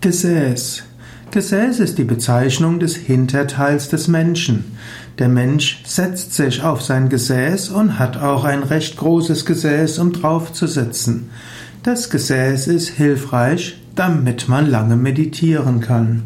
Gesäß. Gesäß ist die Bezeichnung des Hinterteils des Menschen. Der Mensch setzt sich auf sein Gesäß und hat auch ein recht großes Gesäß, um drauf zu sitzen. Das Gesäß ist hilfreich, damit man lange meditieren kann.